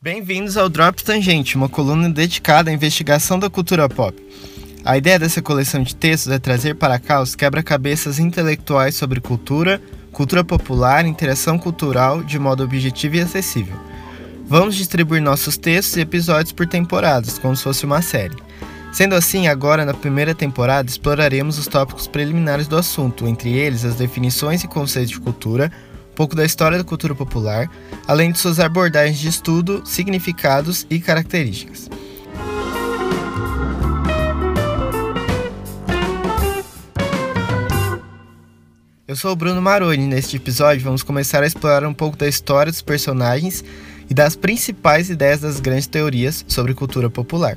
Bem-vindos ao Drop Tangente, uma coluna dedicada à investigação da cultura pop. A ideia dessa coleção de textos é trazer para cá os quebra-cabeças intelectuais sobre cultura, cultura popular interação cultural de modo objetivo e acessível. Vamos distribuir nossos textos e episódios por temporadas, como se fosse uma série. Sendo assim, agora na primeira temporada exploraremos os tópicos preliminares do assunto, entre eles as definições e conceitos de cultura, pouco da história da cultura popular, além de suas abordagens de estudo, significados e características. Eu sou o Bruno Maroni e neste episódio vamos começar a explorar um pouco da história dos personagens e das principais ideias das grandes teorias sobre cultura popular.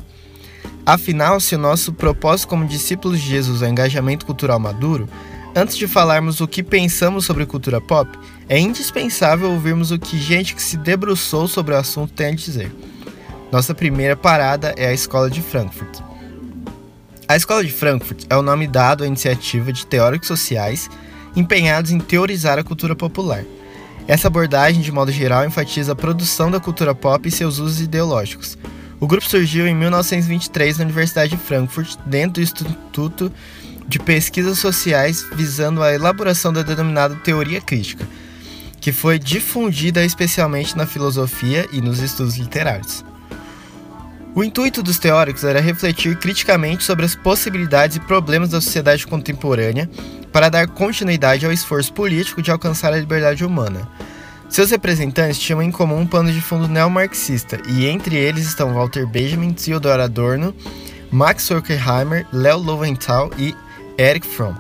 Afinal, se o nosso propósito como discípulos de Jesus é engajamento cultural maduro, antes de falarmos o que pensamos sobre cultura pop, é indispensável ouvirmos o que gente que se debruçou sobre o assunto tem a dizer. Nossa primeira parada é a Escola de Frankfurt. A Escola de Frankfurt é o nome dado à iniciativa de teóricos sociais empenhados em teorizar a cultura popular. Essa abordagem, de modo geral, enfatiza a produção da cultura pop e seus usos ideológicos. O grupo surgiu em 1923 na Universidade de Frankfurt, dentro do Instituto de Pesquisas Sociais, visando a elaboração da denominada teoria crítica, que foi difundida especialmente na filosofia e nos estudos literários. O intuito dos teóricos era refletir criticamente sobre as possibilidades e problemas da sociedade contemporânea para dar continuidade ao esforço político de alcançar a liberdade humana. Seus representantes tinham em comum um pano de fundo neomarxista, e entre eles estão Walter Benjamin, Theodor Adorno, Max Horkheimer, Leo Lowenthal e Erich Fromm.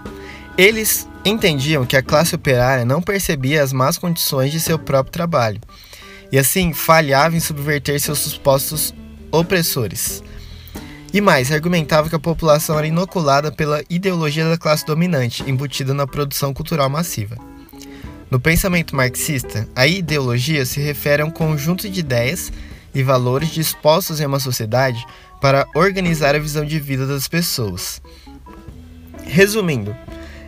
Eles entendiam que a classe operária não percebia as más condições de seu próprio trabalho, e assim falhava em subverter seus supostos opressores. E mais, argumentava que a população era inoculada pela ideologia da classe dominante, embutida na produção cultural massiva. No pensamento marxista, a ideologia se refere a um conjunto de ideias e valores dispostos em uma sociedade para organizar a visão de vida das pessoas. Resumindo,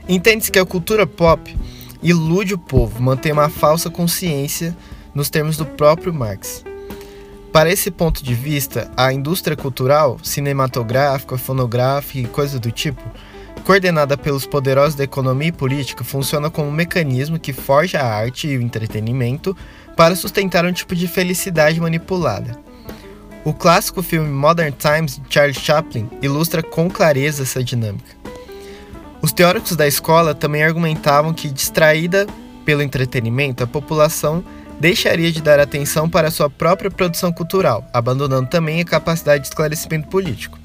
entende-se que a cultura pop ilude o povo, mantém uma falsa consciência nos termos do próprio Marx. Para esse ponto de vista, a indústria cultural, cinematográfica, fonográfica e coisas do tipo, coordenada pelos poderosos da economia e política, funciona como um mecanismo que forja a arte e o entretenimento para sustentar um tipo de felicidade manipulada. O clássico filme Modern Times de Charles Chaplin ilustra com clareza essa dinâmica. Os teóricos da escola também argumentavam que, distraída pelo entretenimento, a população deixaria de dar atenção para sua própria produção cultural, abandonando também a capacidade de esclarecimento político.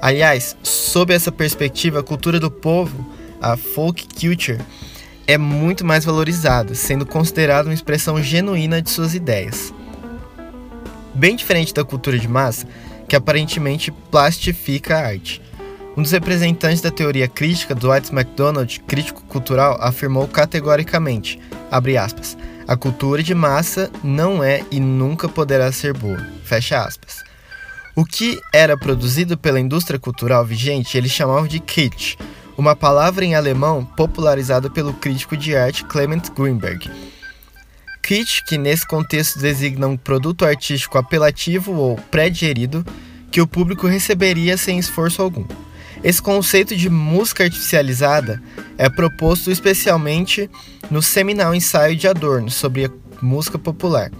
Aliás, sob essa perspectiva, a cultura do povo, a folk culture, é muito mais valorizada, sendo considerada uma expressão genuína de suas ideias. Bem diferente da cultura de massa, que aparentemente plastifica a arte. Um dos representantes da teoria crítica, Dwight MacDonald, crítico cultural, afirmou categoricamente, aspas, a cultura de massa não é e nunca poderá ser boa. Fecha aspas. O que era produzido pela indústria cultural vigente eles chamavam de kitsch, uma palavra em alemão popularizada pelo crítico de arte Clement Greenberg. Kitsch, que nesse contexto designa um produto artístico apelativo ou pré-digerido que o público receberia sem esforço algum. Esse conceito de música artificializada é proposto especialmente no seminal ensaio de Adorno sobre a música popular,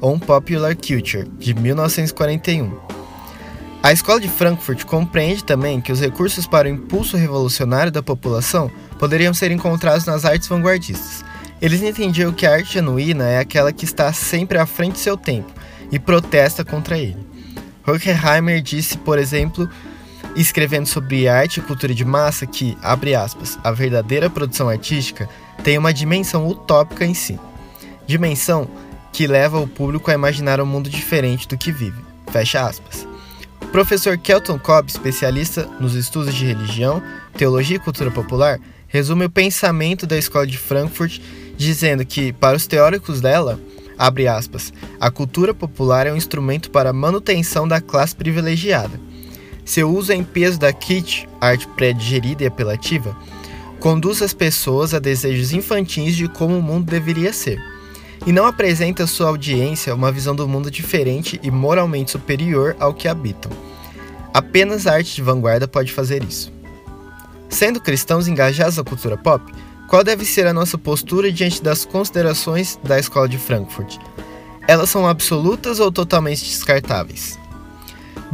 On Popular Culture, de 1941. A Escola de Frankfurt compreende também que os recursos para o impulso revolucionário da população poderiam ser encontrados nas artes vanguardistas. Eles entendiam que a arte genuína é aquela que está sempre à frente de seu tempo e protesta contra ele. Horkheimer disse, por exemplo, escrevendo sobre arte e cultura de massa que, abre aspas, a verdadeira produção artística tem uma dimensão utópica em si. Dimensão que leva o público a imaginar um mundo diferente do que vive. Fecha aspas. O professor Kelton Cobb, especialista nos estudos de religião, teologia e cultura popular, resume o pensamento da escola de Frankfurt dizendo que, para os teóricos dela, abre aspas, a cultura popular é um instrumento para a manutenção da classe privilegiada seu uso em peso da kit, arte pré-digerida e apelativa, conduz as pessoas a desejos infantis de como o mundo deveria ser. e não apresenta à sua audiência uma visão do mundo diferente e moralmente superior ao que habitam. Apenas a arte de vanguarda pode fazer isso. Sendo cristãos engajados na cultura pop, qual deve ser a nossa postura diante das considerações da Escola de Frankfurt? Elas são absolutas ou totalmente descartáveis?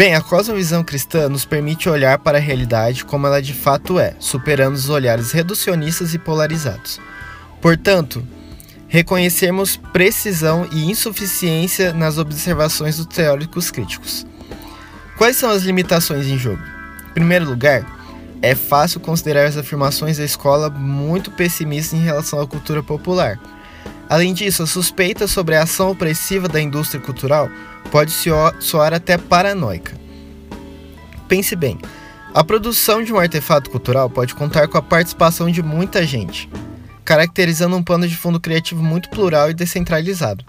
Bem, a cosmovisão cristã nos permite olhar para a realidade como ela de fato é, superando os olhares reducionistas e polarizados. Portanto, reconhecermos precisão e insuficiência nas observações dos teóricos críticos. Quais são as limitações em jogo? Em primeiro lugar, é fácil considerar as afirmações da escola muito pessimistas em relação à cultura popular. Além disso, a suspeita sobre a ação opressiva da indústria cultural pode soar até paranoica. Pense bem, a produção de um artefato cultural pode contar com a participação de muita gente, caracterizando um pano de fundo criativo muito plural e descentralizado.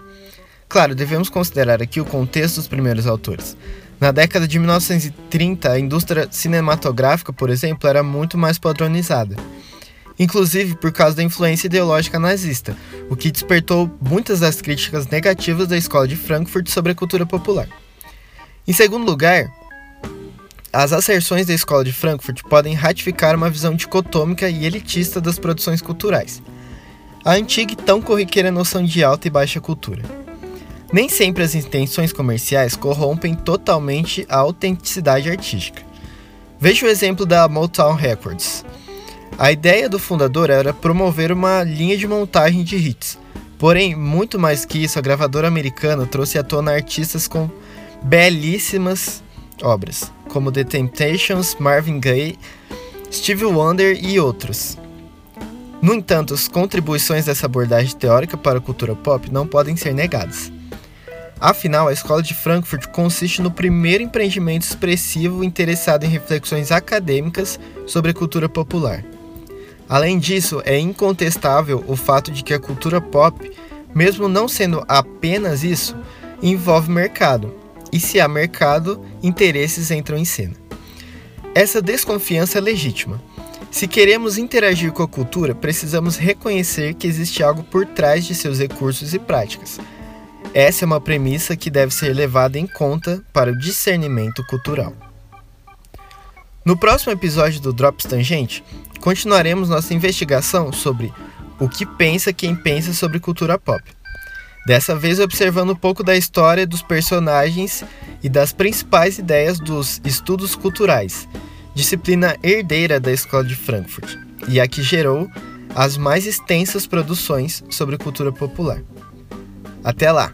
Claro, devemos considerar aqui o contexto dos primeiros autores. Na década de 1930, a indústria cinematográfica, por exemplo, era muito mais padronizada. Inclusive por causa da influência ideológica nazista, o que despertou muitas das críticas negativas da escola de Frankfurt sobre a cultura popular. Em segundo lugar, as asserções da escola de Frankfurt podem ratificar uma visão dicotômica e elitista das produções culturais, a antiga e tão corriqueira noção de alta e baixa cultura. Nem sempre as intenções comerciais corrompem totalmente a autenticidade artística. Veja o exemplo da Motown Records. A ideia do fundador era promover uma linha de montagem de hits. Porém, muito mais que isso, a gravadora americana trouxe à tona artistas com belíssimas obras, como The Temptations, Marvin Gaye, Stevie Wonder e outros. No entanto, as contribuições dessa abordagem teórica para a cultura pop não podem ser negadas. Afinal, a Escola de Frankfurt consiste no primeiro empreendimento expressivo interessado em reflexões acadêmicas sobre a cultura popular. Além disso, é incontestável o fato de que a cultura pop, mesmo não sendo apenas isso, envolve mercado, e se há mercado, interesses entram em cena. Essa desconfiança é legítima. Se queremos interagir com a cultura, precisamos reconhecer que existe algo por trás de seus recursos e práticas essa é uma premissa que deve ser levada em conta para o discernimento cultural. No próximo episódio do Drops Tangente, continuaremos nossa investigação sobre o que pensa quem pensa sobre cultura pop. Dessa vez observando um pouco da história dos personagens e das principais ideias dos estudos culturais, disciplina herdeira da Escola de Frankfurt, e a que gerou as mais extensas produções sobre cultura popular. Até lá!